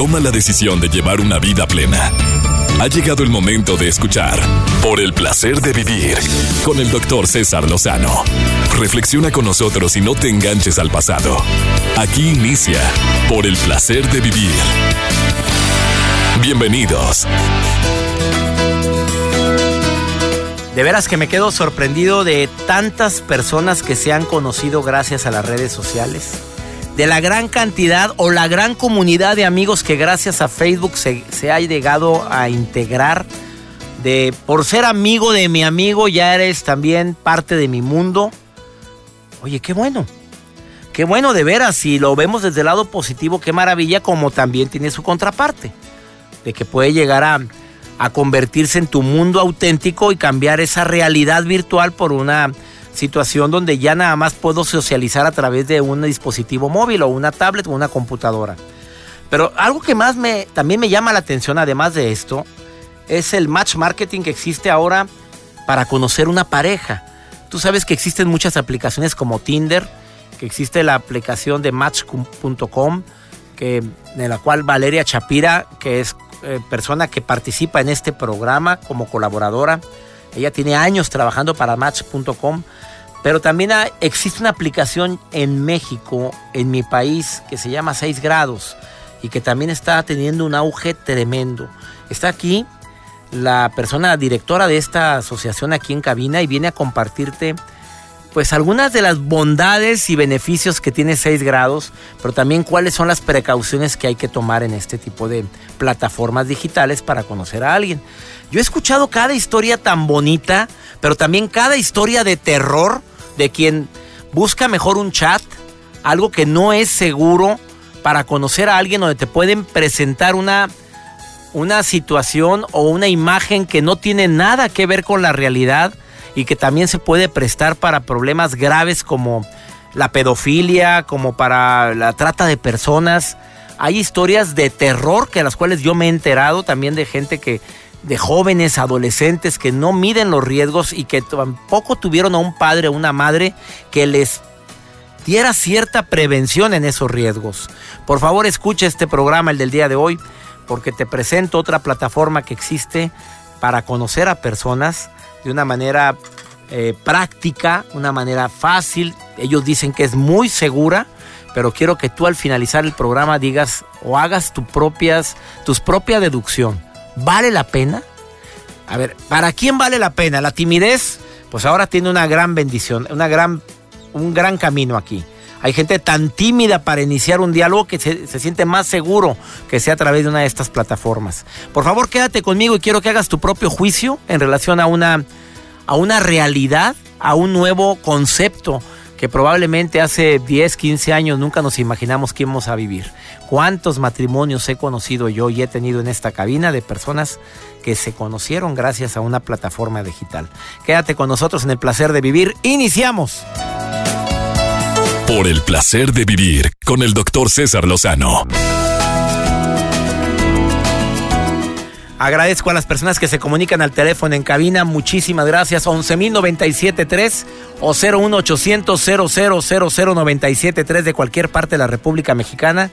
toma la decisión de llevar una vida plena. Ha llegado el momento de escuchar Por el placer de vivir con el doctor César Lozano. Reflexiona con nosotros y no te enganches al pasado. Aquí inicia Por el placer de vivir. Bienvenidos. De veras que me quedo sorprendido de tantas personas que se han conocido gracias a las redes sociales. De la gran cantidad o la gran comunidad de amigos que gracias a Facebook se, se ha llegado a integrar. De por ser amigo de mi amigo ya eres también parte de mi mundo. Oye, qué bueno. Qué bueno de veras, si lo vemos desde el lado positivo, qué maravilla, como también tiene su contraparte. De que puede llegar a, a convertirse en tu mundo auténtico y cambiar esa realidad virtual por una situación donde ya nada más puedo socializar a través de un dispositivo móvil o una tablet o una computadora. Pero algo que más me también me llama la atención además de esto es el match marketing que existe ahora para conocer una pareja. Tú sabes que existen muchas aplicaciones como Tinder, que existe la aplicación de match.com, que de la cual Valeria Chapira, que es eh, persona que participa en este programa como colaboradora, ella tiene años trabajando para match.com, pero también existe una aplicación en México, en mi país, que se llama 6 grados y que también está teniendo un auge tremendo. Está aquí la persona directora de esta asociación aquí en cabina y viene a compartirte pues algunas de las bondades y beneficios que tiene 6 grados, pero también cuáles son las precauciones que hay que tomar en este tipo de plataformas digitales para conocer a alguien. Yo he escuchado cada historia tan bonita, pero también cada historia de terror de quien busca mejor un chat, algo que no es seguro para conocer a alguien donde te pueden presentar una, una situación o una imagen que no tiene nada que ver con la realidad y que también se puede prestar para problemas graves como la pedofilia, como para la trata de personas. Hay historias de terror que las cuales yo me he enterado también de gente que de jóvenes, adolescentes que no miden los riesgos y que tampoco tuvieron a un padre o una madre que les diera cierta prevención en esos riesgos. Por favor, escucha este programa, el del día de hoy, porque te presento otra plataforma que existe para conocer a personas de una manera eh, práctica, una manera fácil. Ellos dicen que es muy segura, pero quiero que tú al finalizar el programa digas o hagas tus propias, tus propia deducción. ¿Vale la pena? A ver, ¿para quién vale la pena? La timidez, pues ahora tiene una gran bendición, una gran, un gran camino aquí. Hay gente tan tímida para iniciar un diálogo que se, siente más seguro que sea a través de una de estas plataformas. Por favor, quédate conmigo y quiero que hagas tu propio juicio en relación a una, a una realidad, a un nuevo concepto que probablemente hace 10, 15 años nunca nos imaginamos que íbamos a vivir. ¿Cuántos matrimonios he conocido yo y he tenido en esta cabina de personas que se conocieron gracias a una plataforma digital? Quédate con nosotros en el placer de vivir. Iniciamos. Por el placer de vivir con el doctor César Lozano. Agradezco a las personas que se comunican al teléfono en cabina. Muchísimas gracias. 11.097.3 o 01800 0000973 de cualquier parte de la República Mexicana.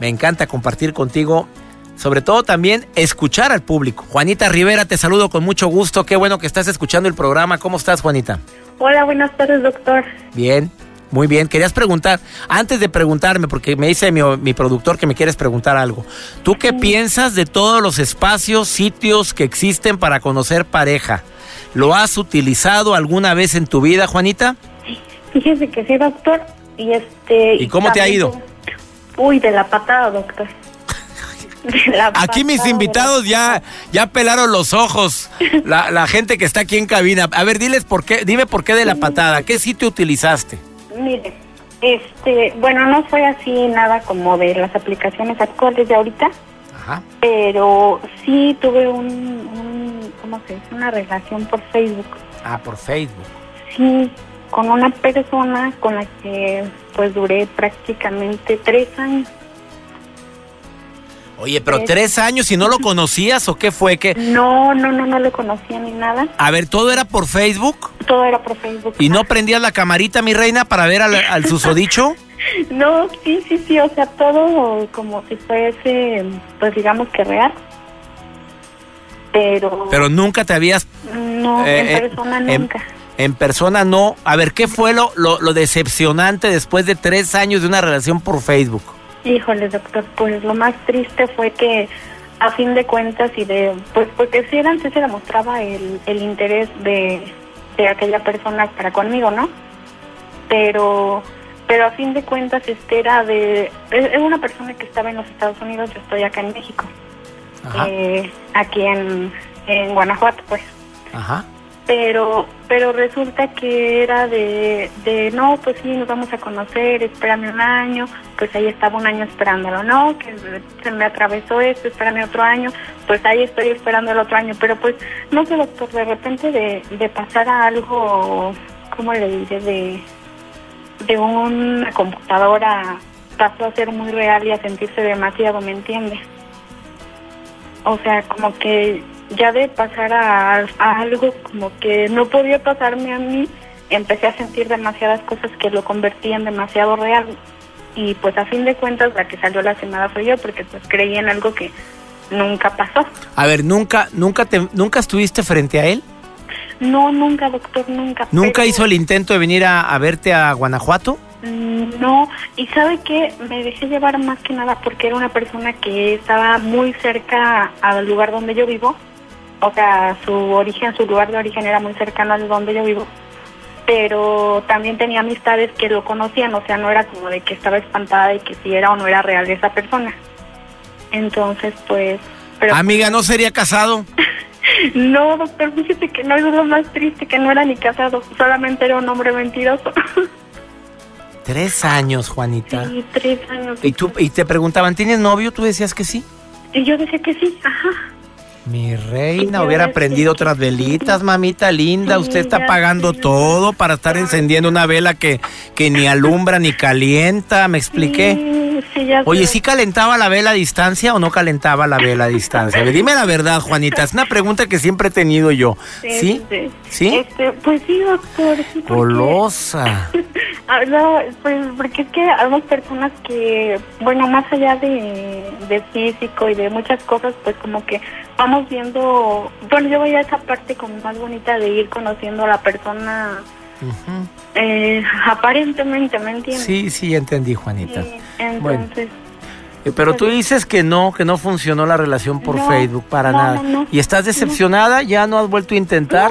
Me encanta compartir contigo. Sobre todo también escuchar al público. Juanita Rivera, te saludo con mucho gusto. Qué bueno que estás escuchando el programa. ¿Cómo estás, Juanita? Hola, buenas tardes, doctor. Bien. Muy bien, querías preguntar, antes de preguntarme, porque me dice mi, mi productor que me quieres preguntar algo, ¿tú qué piensas de todos los espacios, sitios que existen para conocer pareja? ¿Lo has utilizado alguna vez en tu vida, Juanita? Fíjese que sí, doctor. Y este. ¿Y cómo te ha ido? Uy, de la patada, doctor. Aquí mis invitados ya, ya pelaron los ojos. La, la, gente que está aquí en cabina. A ver, diles por qué, dime por qué de la patada. ¿Qué sitio utilizaste? Mire, este, bueno, no fue así nada como de las aplicaciones actuales de ahorita, Ajá. pero sí tuve un, un, ¿cómo se dice? Una relación por Facebook. Ah, por Facebook. Sí, con una persona con la que pues duré prácticamente tres años. Oye, pero tres años y no lo conocías o qué fue que No, no, no, no lo conocía ni nada. A ver, todo era por Facebook Todo era por Facebook. y no prendías la camarita, mi reina, para ver al, al susodicho. no, sí, sí, sí, o sea, todo como si fuese, pues digamos que real. Pero... Pero nunca te habías... No, en eh, eh, persona nunca. En, persona no. A ver, ¿qué fue lo, lo, decepcionante después de tres años de una relación por Facebook? Híjole, doctor, pues lo más triste fue que a fin de cuentas y de, pues porque si era antes se demostraba el, el interés de, de aquella persona para conmigo, ¿no? Pero pero a fin de cuentas este era de es una persona que estaba en los Estados Unidos yo estoy acá en México eh, aquí en, en Guanajuato pues Ajá. Pero pero resulta que era de, de no pues sí nos vamos a conocer espérame un año pues ahí estaba un año esperándolo no que se me atravesó esto espérame otro año. Pues ahí estoy esperando el otro año pero pues no sé doctor de repente de, de pasar a algo cómo le diré de de una computadora pasó a ser muy real y a sentirse demasiado, ¿me entiende? O sea, como que ya de pasar a, algo como que no podía pasarme a mí, empecé a sentir demasiadas cosas que lo convertían demasiado real. Y pues a fin de cuentas la que salió la semana fue yo porque pues creí en algo que nunca pasó. A ver, nunca nunca te nunca estuviste frente a él? No, nunca, doctor, nunca. ¿Nunca hizo el intento de venir a, verte a Guanajuato? Mm, no, y sabe que me dejé llevar más que nada porque era una persona que estaba muy cerca al lugar donde yo vivo. O sea, su origen, su lugar de origen era muy cercano al donde yo vivo. Pero también tenía amistades que lo conocían, o sea, no era como de que estaba espantada de que si era o no era real esa persona. Entonces, pues... Pero, Amiga, ¿no sería casado? No, doctor, fíjese que no es lo más triste, que no era ni casado, solamente era un hombre mentiroso. Tres años, Juanita. Sí, tres años. ¿Y, tú, y te preguntaban, ¿tienes novio? ¿Tú decías que sí? Y yo decía que sí, ajá. Mi reina, hubiera prendido otras velitas, mamita linda. Usted está pagando todo para estar encendiendo una vela que, que ni alumbra ni calienta. ¿Me expliqué? Oye, ¿sí calentaba la vela a distancia o no calentaba la vela a distancia? Dime la verdad, Juanita. Es una pregunta que siempre he tenido yo. ¿Sí? ¿Sí? Este, pues sí, doctor. Colosa. Ah, pues porque es que hay personas que, bueno, más allá de, de físico y de muchas cosas, pues como que vamos viendo, bueno, yo voy a esa parte como más bonita de ir conociendo a la persona eh, aparentemente, ¿me entiendes? Sí, sí, entendí, Juanita. entonces... Eh, pero tú dices que no, que no funcionó la relación por Facebook para nada. ¿Y estás decepcionada? ¿Ya no has vuelto a intentar?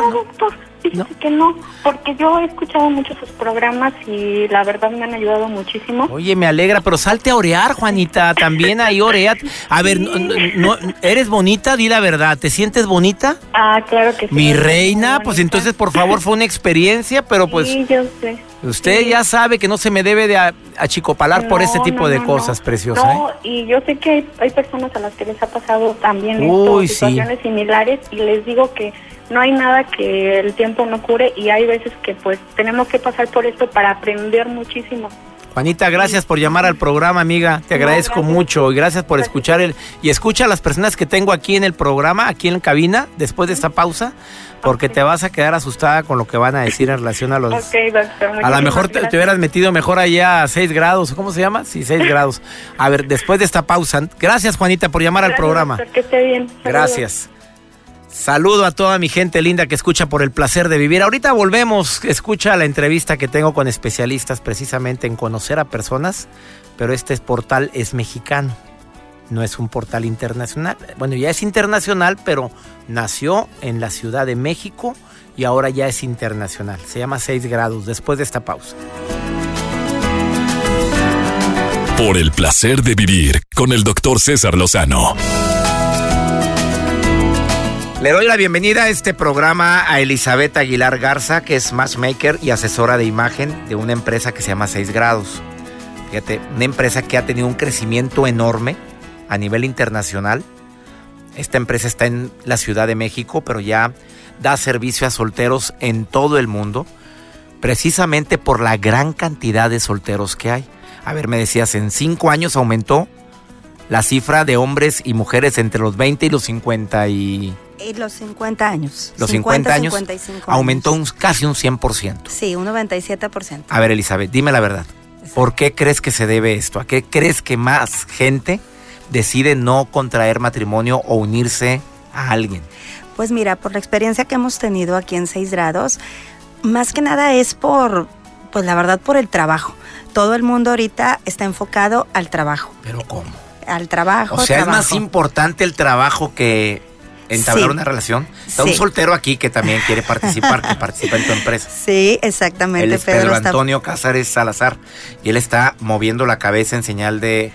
No, que no, porque yo he escuchado muchos sus programas y la verdad me han ayudado muchísimo. Oye, me alegra, pero salte a orear, Juanita, también ahí orea. A ver, no, ¿eres bonita? Di la verdad, ¿te sientes bonita? Ah, claro que sí. Mi reina, pues entonces por favor fue una experiencia, pero pues... Sí, yo sé. Usted ya sabe que no se me debe de achicopalar por ese tipo de cosas, preciosa. No, ¿eh? y yo sé que hay, personas a las que les ha pasado también situaciones similares y les digo que no hay nada que el tiempo no cure y hay veces que pues tenemos que pasar por esto para aprender muchísimo. Juanita, gracias por llamar al programa, amiga. Te agradezco mucho y gracias por escuchar el y escucha a las personas que tengo aquí en el programa, aquí en la cabina, después de esta pausa, porque te vas a quedar asustada con lo que van a decir en relación a los. a lo mejor te, hubieras metido mejor allá a 6 grados, ¿cómo se llama? Sí, 6 grados. A ver, después de esta pausa, gracias Juanita por llamar al programa. que esté bien. Gracias. Saludo a toda mi gente linda que escucha por el placer de vivir. Ahorita volvemos, escucha la entrevista que tengo con especialistas precisamente en conocer a personas, pero este portal es mexicano, no es un portal internacional. Bueno, ya es internacional, pero nació en la Ciudad de México y ahora ya es internacional. Se llama 6 grados después de esta pausa. Por el placer de vivir con el doctor César Lozano. Le doy la bienvenida a este programa a Elizabeth Aguilar Garza, que es matchmaker y asesora de imagen de una empresa que se llama 6 grados. Fíjate, una empresa que ha tenido un crecimiento enorme a nivel internacional. Esta empresa está en la Ciudad de México, pero ya da servicio a solteros en todo el mundo, precisamente por la gran cantidad de solteros que hay. A ver, me decías, en cinco años aumentó la cifra de hombres y mujeres entre los 20 y los 50 y y los 50 años. Los 50, años aumentó Un, casi un 100%. Sí, un 97%. A ver, Elizabeth, dime la verdad. ¿Por qué crees que se debe esto? ¿A qué crees que más gente decide no contraer matrimonio o unirse a alguien? Pues mira, por la experiencia que hemos tenido aquí en Seis grados, más que nada es por, pues la verdad, por el trabajo. Todo el mundo ahorita está enfocado al trabajo. ¿Pero cómo? Al trabajo. O sea, trabajo. es más importante el trabajo que entablar Sí. una relación. Está un soltero aquí que también quiere participar, que participa en tu empresa. Sí, exactamente. Él es Pedro está- Antonio Cázares Salazar y él está moviendo la cabeza en señal de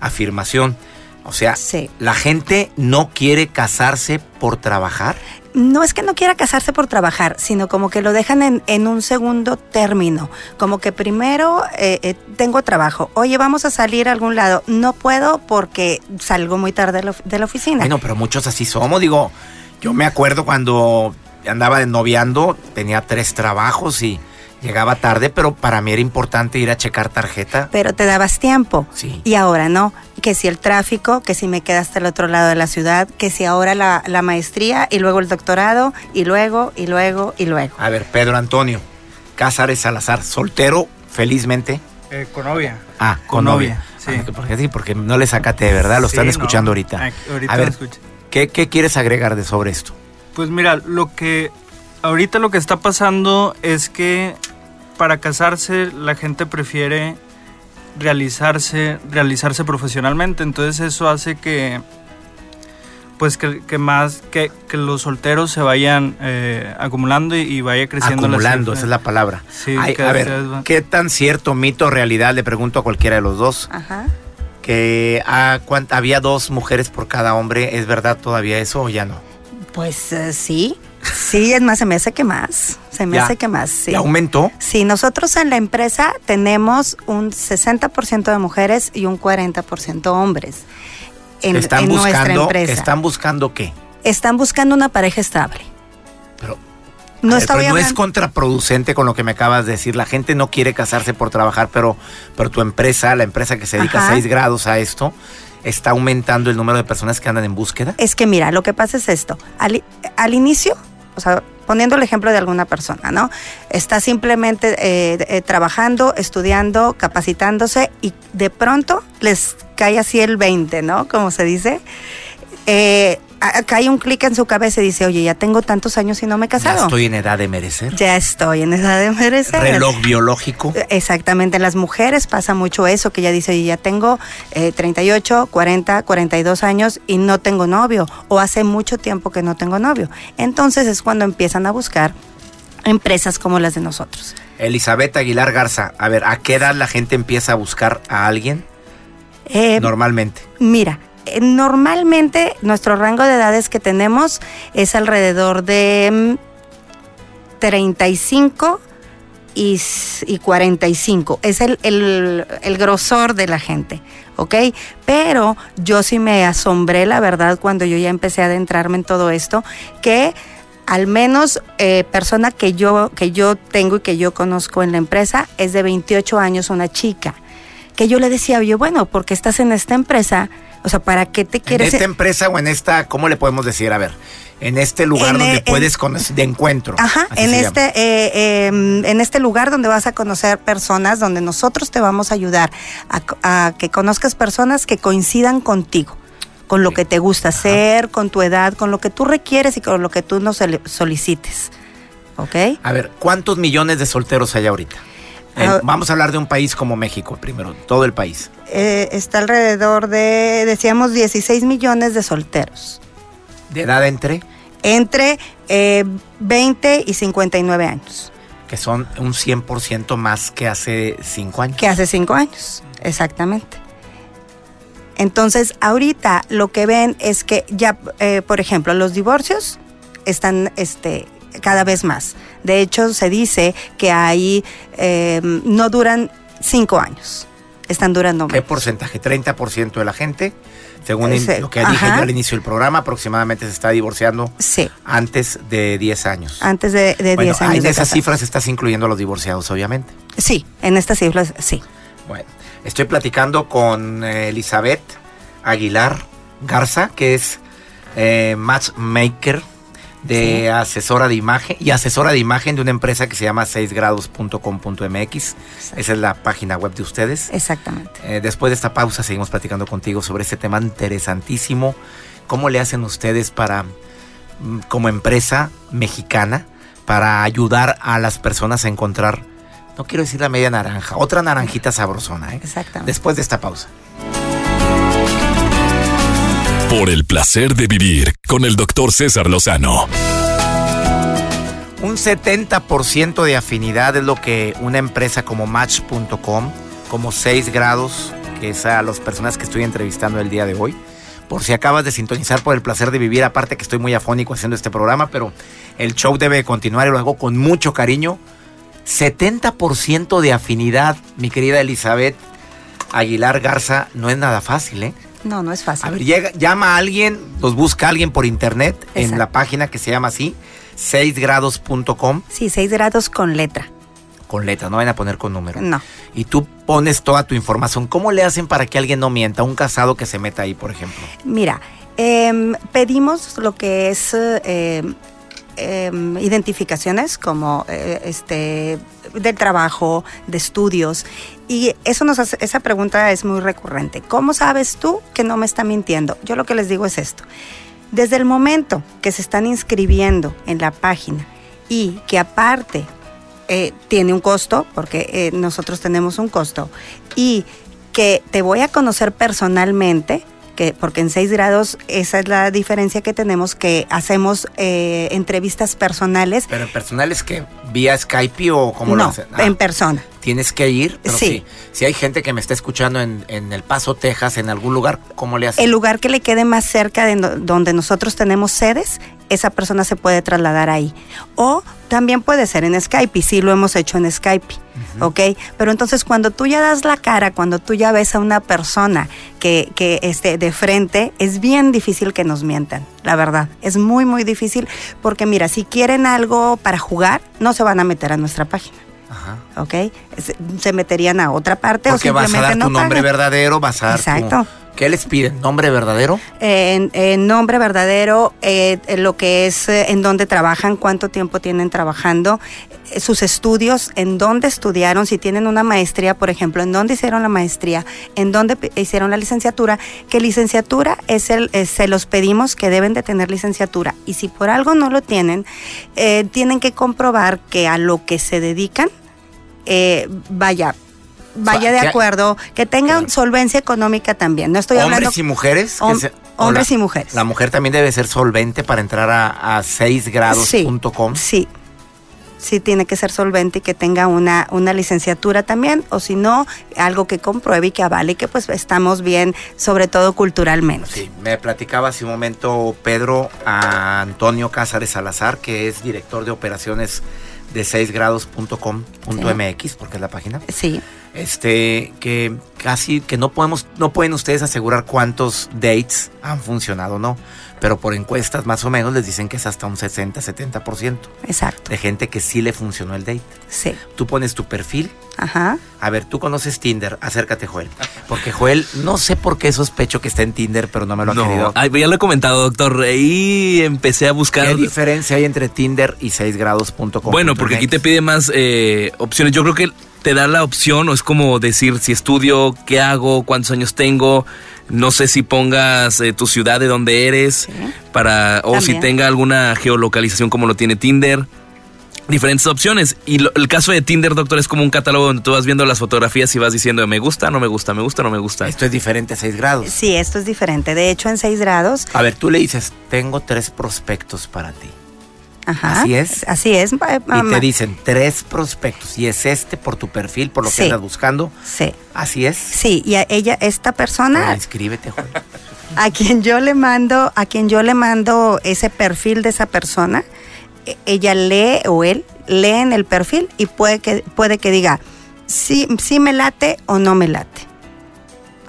afirmación. O sea, Sí. la gente no quiere casarse por trabajar. No es que no quiera casarse por trabajar, sino como que lo dejan en, en un segundo término. Como que primero eh, eh, tengo trabajo. Oye, vamos a salir a algún lado. No puedo porque salgo muy tarde de la, oficina. Bueno, pero muchos así somos. Digo, yo me acuerdo cuando andaba de noviando, tenía tres trabajos y llegaba tarde, pero para mí era importante ir a checar tarjeta. Pero te dabas tiempo. Sí. Y ahora no. Que si el tráfico, que si me quedé hasta el otro lado de la ciudad, que si ahora la, la maestría y luego el doctorado y luego y luego y luego. A ver, Pedro Antonio Cázares Salazar, soltero, felizmente. Eh, con novia. Ah, con, Con novia. novia, sí. Ah, porque sí, porque no le sacate, ¿verdad? Lo Sí, están no. escuchando ahorita. Ah, ahorita a lo ver, escucho. ¿qué, qué quieres agregar de sobre esto? Pues mira, lo que ahorita lo que está pasando es que para casarse la gente prefiere realizarse, realizarse profesionalmente. Entonces eso hace que pues que, que más que, que los solteros se vayan eh, acumulando y, y vaya creciendo la Acumulando, esa es la palabra. Sí, Ay, a ver, va- ¿qué tan cierto, mito, realidad? Le pregunto a cualquiera de los dos. Ajá. Que ah, había dos mujeres por cada hombre. ¿Es verdad todavía eso o ya no? Pues eh, sí. Sí, es más, se me hace que más. Se me Ya. hace que más, sí. ¿Ya aumentó? Sí, nosotros en la empresa tenemos un 60% de mujeres y un 40% hombres. En, están en nuestra buscando, empresa. ¿Están buscando qué? Están buscando una pareja estable. Pero, No ver, pero no es contraproducente con lo que me acabas de decir. La gente no quiere casarse por trabajar, pero, pero tu empresa, la empresa que se dedica Ajá. a 6 grados a esto, está aumentando el número de personas que andan en búsqueda. Es que mira, lo que pasa es esto. Al inicio, o sea, poniendo el ejemplo de alguna persona, ¿no? Está simplemente eh, eh, trabajando, estudiando, capacitándose y de pronto les cae así el 20, ¿no? Como se dice. Eh, cae un clic en su cabeza y dice, oye, ya tengo tantos años y no me he Ya casado. estoy en edad de merecer. Ya estoy en esa de merecer. Reloj biológico. Exactamente, en las mujeres pasa mucho eso, que ella dice, oye, ya tengo eh, 38, 40, 42 años y no tengo novio, o hace mucho tiempo que no tengo novio. Entonces es cuando empiezan a buscar empresas como las de nosotros. Elizabeth Aguilar Garza, a ver, ¿a qué edad la gente empieza a buscar a alguien Eh, normalmente? Mira, normalmente nuestro rango de edades que tenemos es alrededor de mm, 35 y, s- y 45. Es el, el, el grosor de la gente, ¿ok? Pero yo sí me asombré, la verdad, cuando yo ya empecé a adentrarme en todo esto, que al menos eh, persona que yo, que yo tengo y que yo conozco en la empresa es de 28 años, una chica. Que yo le decía, oye, bueno, porque estás en esta empresa, o sea, ¿para qué te ¿En quieres? esta empresa o en esta, cómo le podemos decir? A ver, en este lugar En, donde puedes en- conocer, de encuentro. Ajá, en este, eh, eh, en este lugar donde vas a conocer personas, donde nosotros te vamos a ayudar a, que conozcas personas que coincidan contigo, con lo que te gusta hacer, con tu edad, con lo que tú requieres y con lo que tú nos soli- solicites. ¿Ok? A ver, ¿cuántos millones de solteros hay ahorita? En- Ah. vamos a hablar de un país como México primero, todo el país. Eh, está alrededor de, decíamos, 16 millones de solteros, De edad entre, entre eh, 20 y 59 años, que son un 100% más que hace cinco años. que hace 5 años, exactamente. Entonces, ahorita lo que ven es que ya, eh, por ejemplo, los divorcios están este, cada vez más. De hecho, se dice que ahí eh, no duran 5 años, están durando ¿Qué menos. porcentaje? 30% de la gente, según Ese, lo que dije ajá. yo al inicio del programa, aproximadamente se está divorciando Sí, antes de 10 años. antes de, de 10 bueno, años. en de esas casarse. cifras estás incluyendo a los divorciados, obviamente. Sí, en estas cifras sí. Bueno, estoy platicando con eh, Elizabeth Aguilar Garza, que es eh, matchmaker de asesora de imagen y asesora de imagen de una empresa que se llama 6grados.com.mx. Esa es la página web de ustedes. Exactamente. Eh, después de esta pausa seguimos platicando contigo sobre este tema interesantísimo. ¿Cómo le hacen ustedes para, mm, como empresa mexicana, para ayudar a las personas a encontrar, no quiero decir la media naranja, otra naranjita sabrosona? ¿eh? Exactamente. Después de esta pausa. Por el placer de vivir con el doctor César Lozano. Un 70% de afinidad es lo que una empresa como Match.com, como 6 grados, que es a las personas que estoy entrevistando el día de hoy. Por si acabas de sintonizar por el placer de vivir, aparte que estoy muy afónico haciendo este programa, pero el show debe continuar y lo hago con mucho cariño. 70% de afinidad, mi querida Elizabeth Aguilar Garza, no es nada fácil, ¿eh? No, no es fácil. A ver, llega, llama a alguien, los busca a alguien por internet en la página que se llama así, 6grados.com, Sí, seis grados con letra. con letras, no van a poner con número. No. Y tú pones toda tu información. ¿Cómo le hacen para que alguien no mienta? Un casado que se meta ahí, por ejemplo. Mira, em, pedimos lo que es eh, identificaciones como eh, este del trabajo, de estudios y eso nos hace, esa pregunta es muy recurrente. ¿Cómo sabes tú que no me está mintiendo? Yo lo que les digo es esto. Desde el momento que se están inscribiendo en la página y que aparte eh, tiene un costo, porque eh, nosotros tenemos un costo, y que te voy a conocer personalmente, que, porque en 6 grados esa es la diferencia que tenemos, que hacemos eh, entrevistas personales. Pero personal es que vía Skype o cómo lo hacen. Ah, en persona. Tienes que ir, pero Sí. sí. Si hay gente que me está escuchando en, en El Paso, Texas, en algún lugar, ¿cómo le hacen? El lugar que le quede más cerca de donde nosotros tenemos sedes, esa persona se puede trasladar ahí. O también puede ser en Skype, y sí lo hemos hecho en Skype, ¿ok? Pero entonces cuando tú ya das la cara, cuando tú ya ves a una persona que, que esté de frente, es bien difícil que nos mientan, la verdad. Es muy, muy difícil porque mira, si quieren algo para jugar, no se van a meter a nuestra página. Ajá. ¿Ok? Se, meterían a otra parte Porque o vas a simplemente dar tu no nombre pagan. verdadero, vas a dar tu- Exacto. ¿Qué les piden? ¿Nombre verdadero? En, en nombre verdadero, eh, lo que es eh, en dónde trabajan, cuánto tiempo tienen trabajando, eh, sus estudios, en dónde estudiaron, si tienen una maestría, por ejemplo, en dónde hicieron la maestría, en dónde hicieron la licenciatura, que licenciatura es el, eh, se los pedimos que deben de tener licenciatura. Y si por algo no lo tienen, eh, tienen que comprobar que a lo que se dedican, eh, vaya, vaya de acuerdo, que tengan Claro. solvencia económica también. No estoy hablando Hombres y mujeres. Hom- se- hombres la- y mujeres. La mujer también debe ser solvente para entrar a, a 6grados.com. Sí, sí tiene que ser solvente y que tenga una, una licenciatura también, o si no, algo que compruebe y que avale que pues estamos bien, sobre todo culturalmente. Sí, me platicaba hace un momento Pedro a Antonio Cázares Salazar, que es director de operaciones de 6grados.com.mx, porque es la página. Sí, Este, que casi que no podemos, no pueden ustedes asegurar cuántos dates han funcionado, ¿no? Pero por encuestas más o menos les dicen que es hasta un 60-70% exacto. de gente que sí le funcionó el date. Sí, Tú pones tu perfil. ajá. A ver, tú conoces Tinder, acércate Joel. Porque Joel, no sé por qué sospecho que está en Tinder, pero no me lo ha querido. No, ay, ya lo he comentado, doctor. Ahí empecé a buscar. ¿Qué diferencia hay entre Tinder y 6grados.com? Bueno, porque aquí te pide más eh, opciones. Yo creo que te da la opción, o es como decir si estudio, qué hago, cuántos años tengo. No sé si pongas eh, tu ciudad de donde eres, para o si tenga alguna geolocalización como lo tiene Tinder. Diferentes opciones. Y lo- el caso de Tinder, doctor, es como un catálogo donde tú vas viendo las fotografías y vas diciendo me gusta, no me gusta, me gusta, no me gusta. Esto es diferente a 6 grados. Sí, esto es diferente. De hecho, en 6 grados, A ver, tú le dices, tengo tres prospectos para ti. Ajá. Así es. Así es. pa- Y te dicen tres prospectos. Y es este por tu perfil, por lo que andas buscando. Sí. Así es. Sí, y a ella, esta persona, inscríbete, Joel. a quien yo le mando, a quien yo le mando ese perfil de esa persona, e- ella lee o él lee en el perfil y puede que puede que diga sí, sí me late o no me late.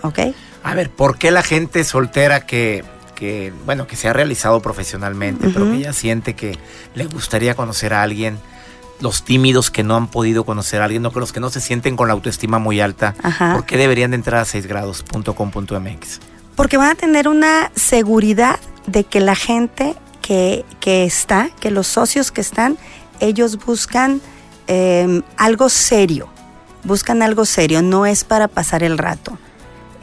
¿Ok? A ver, ¿por qué la gente soltera que, que bueno, que se ha realizado profesionalmente, pero que ya siente que le gustaría conocer a alguien, los tímidos que no han podido conocer a alguien, no, que los que no se sienten con la autoestima muy alta, Ajá. ¿por qué deberían de entrar a 6grados.com.mx? Porque van a tener una seguridad de que la gente que, que está, que los socios que están, ellos buscan eh, algo serio, buscan algo serio, no es para pasar el rato.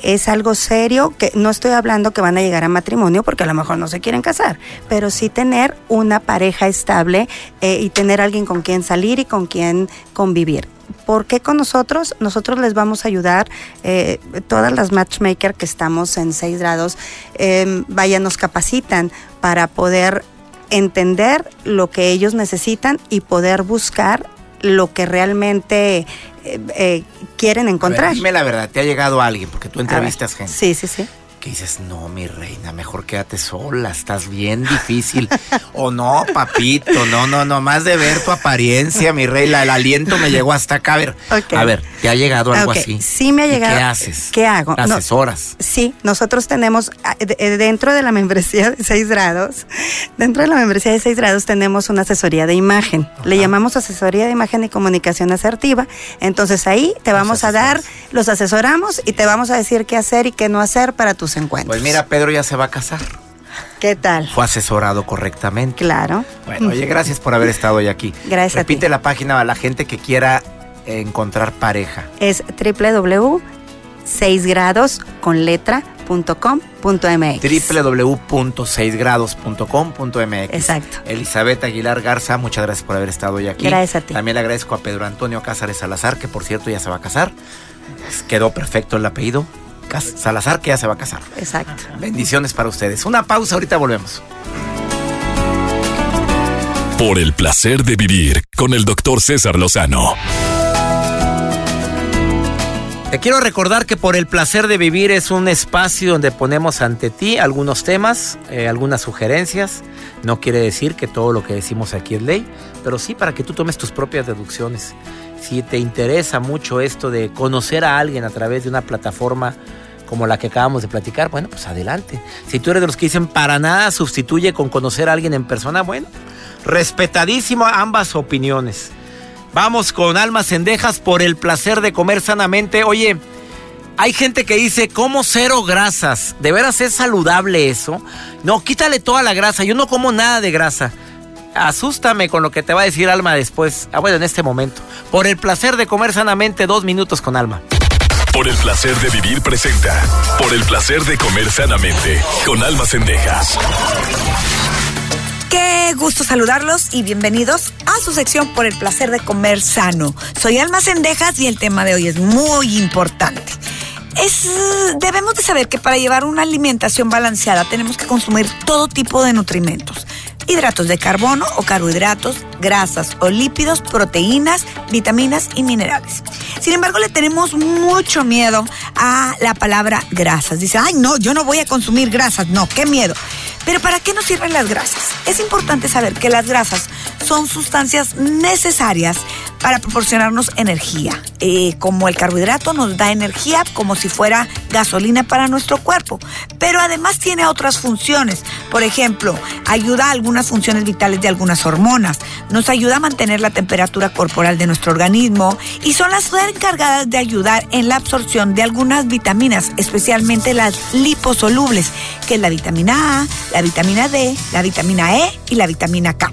Es algo serio que no estoy hablando que van a llegar a matrimonio porque a lo mejor no se quieren casar, pero sí tener una pareja estable eh, y tener alguien con quien salir y con quien convivir. ¿Por qué con nosotros? Nosotros les vamos a ayudar, eh, todas las matchmakers que estamos en 6 grados, eh, vaya, nos capacitan para poder entender lo que ellos necesitan y poder buscar lo que realmente eh, eh, quieren encontrar. ver, dime la verdad, ¿te ha llegado alguien? Porque tú entrevistas gente. Sí, sí, sí. Que dices, no, mi reina, mejor quédate sola, estás bien difícil. o no, papito, no, no, no, más de ver tu apariencia, mi reina, el aliento me llegó hasta acá. A ver, a ver, ¿te ha llegado algo Ok, así? Sí me ha ¿Y llegado. ¿Qué haces? ¿Qué hago? No, Asesoras. Sí, nosotros tenemos ah, eh, dentro de la membresía de 6 grados, dentro de la membresía de 6 grados tenemos una asesoría de imagen. Le llamamos asesoría de imagen y comunicación asertiva. Entonces ahí te vamos a dar, los asesoramos y te vamos a decir qué hacer y qué no hacer para tus encuentros. Pues mira, Pedro ya se va a casar. ¿Qué tal? Fue asesorado correctamente. Claro. Bueno, oye, gracias por haber estado hoy aquí. Gracias a ti. Repite la página a la gente que quiera encontrar pareja. Es www.6grados con letra punto com punto mx. www.6grados.com.mx. Exacto. Elizabeth Aguilar Garza, muchas gracias por haber estado hoy aquí. Gracias a ti. También le agradezco a Pedro Antonio Cázares Salazar, que por cierto ya se va a casar. Quedó perfecto el apellido. Cas- Salazar, que ya se va a casar. Exacto. Bendiciones para ustedes. Una pausa, ahorita volvemos. Por el placer de vivir con el doctor César Lozano. Te quiero recordar que por el placer de vivir es un espacio donde ponemos ante ti algunos temas, eh, algunas sugerencias. No quiere decir que todo lo que decimos aquí es ley, pero sí para que tú tomes tus propias deducciones. Si te interesa mucho esto de conocer a alguien a través de una plataforma como la que acabamos de platicar, bueno, pues adelante. Si tú eres de los que dicen para nada sustituye con conocer a alguien en persona, bueno, respetadísimo ambas opiniones. Vamos con almas cendejas por el placer de comer sanamente. Oye, hay gente que dice, ¿cómo cero grasas? ¿De veras es saludable eso? No, quítale toda la grasa. Yo no como nada de grasa. Asústame con lo que te va a decir Alma después. Ah, bueno, en este momento. Por el placer de comer sanamente, dos minutos con Alma. Por el placer de vivir presenta. Por el placer de comer sanamente con almas cendejas. Qué gusto saludarlos y bienvenidos a su sección por el placer de comer sano. Soy Alma Cendejas y el tema de hoy es muy importante. Es, debemos de saber que para llevar una alimentación balanceada tenemos que consumir todo tipo de nutrimentos. Hidratos de carbono o carbohidratos, grasas o lípidos, proteínas, vitaminas y minerales. Sin embargo, le tenemos mucho miedo a la palabra grasas. Dice, ay no, yo no voy a consumir grasas. No, qué miedo. Pero ¿para qué nos sirven las grasas? Es importante saber que las grasas son sustancias necesarias para proporcionarnos energía. Eh, como el carbohidrato nos da energía como si fuera gasolina para nuestro cuerpo. Pero además tiene otras funciones. Por ejemplo, ayuda a algunas funciones vitales de algunas hormonas. Nos ayuda a mantener la temperatura corporal de nuestro organismo y son las encargadas de ayudar en la absorción de algunas vitaminas, especialmente las liposolubles, que es la vitamina A, la vitamina D, la vitamina E y la vitamina K.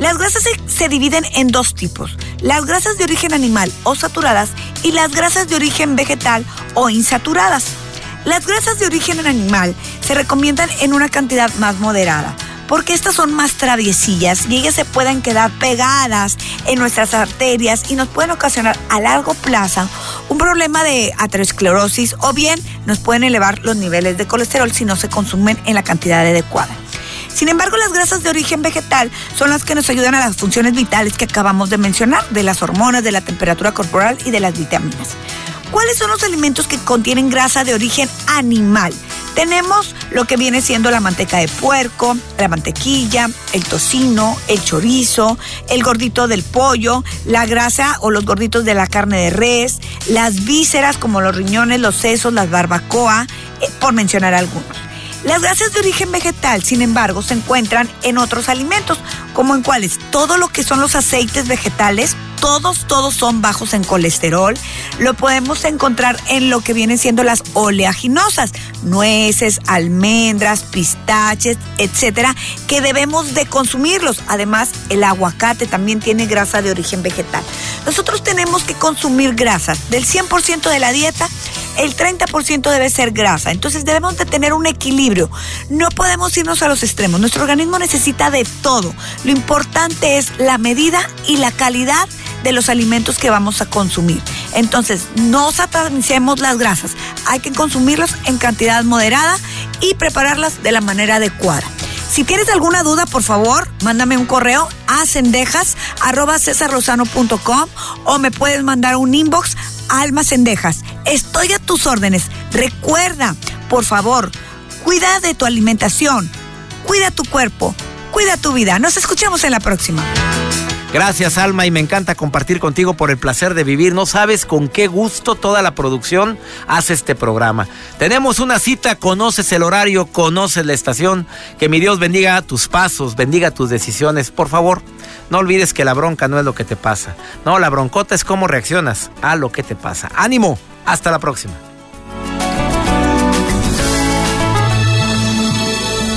Las grasas se, dividen en dos tipos, las grasas de origen animal o saturadas y las grasas de origen vegetal o insaturadas. Las grasas de origen animal se recomiendan en una cantidad más moderada, porque estas son más traviesillas y ellas se pueden quedar pegadas en nuestras arterias y nos pueden ocasionar a largo plazo un problema de aterosclerosis o bien nos pueden elevar los niveles de colesterol si no se consumen en la cantidad adecuada. Sin embargo, las grasas de origen vegetal son las que nos ayudan a las funciones vitales que acabamos de mencionar, de las hormonas, de la temperatura corporal y de las vitaminas. ¿Cuáles son los alimentos que contienen grasa de origen animal? Tenemos lo que viene siendo la manteca de puerco, la mantequilla, el tocino, el chorizo, el gordito del pollo, la grasa o los gorditos de la carne de res, las vísceras como los riñones, los sesos, las barbacoa, eh, por mencionar algunos. Las grasas de origen vegetal, sin embargo, se encuentran en otros alimentos, como en cuáles todo lo que son los aceites vegetales, todos, todos son bajos en colesterol. Lo podemos encontrar en lo que vienen siendo las oleaginosas, nueces, almendras, pistaches, etcétera, que debemos de consumirlos. Además, el aguacate también tiene grasa de origen vegetal. Nosotros tenemos que consumir grasas. Del 100% de la dieta, el 30% debe ser grasa. Entonces debemos de tener un equilibrio. No podemos irnos a los extremos. Nuestro organismo necesita de todo. Lo importante es la medida y la calidad de los alimentos que vamos a consumir. Entonces, no satanicemos las grasas. Hay que consumirlas en cantidad moderada y prepararlas de la manera adecuada. Si tienes alguna duda, por favor, mándame un correo a cendejas.com o me puedes mandar un inbox Alma Cendejas. Estoy a tus órdenes. Recuerda, por favor, cuida de tu alimentación, cuida tu cuerpo, cuida tu vida. Nos escuchamos en la próxima. Gracias Alma y me encanta compartir contigo por el placer de vivir. No sabes con qué gusto toda la producción hace este programa. Tenemos una cita, conoces el horario, conoces la estación. Que mi Dios bendiga tus pasos, bendiga tus decisiones. Por favor, no olvides que la bronca no es lo que te pasa. No, la broncota es cómo reaccionas a lo que te pasa. Ánimo, hasta la próxima.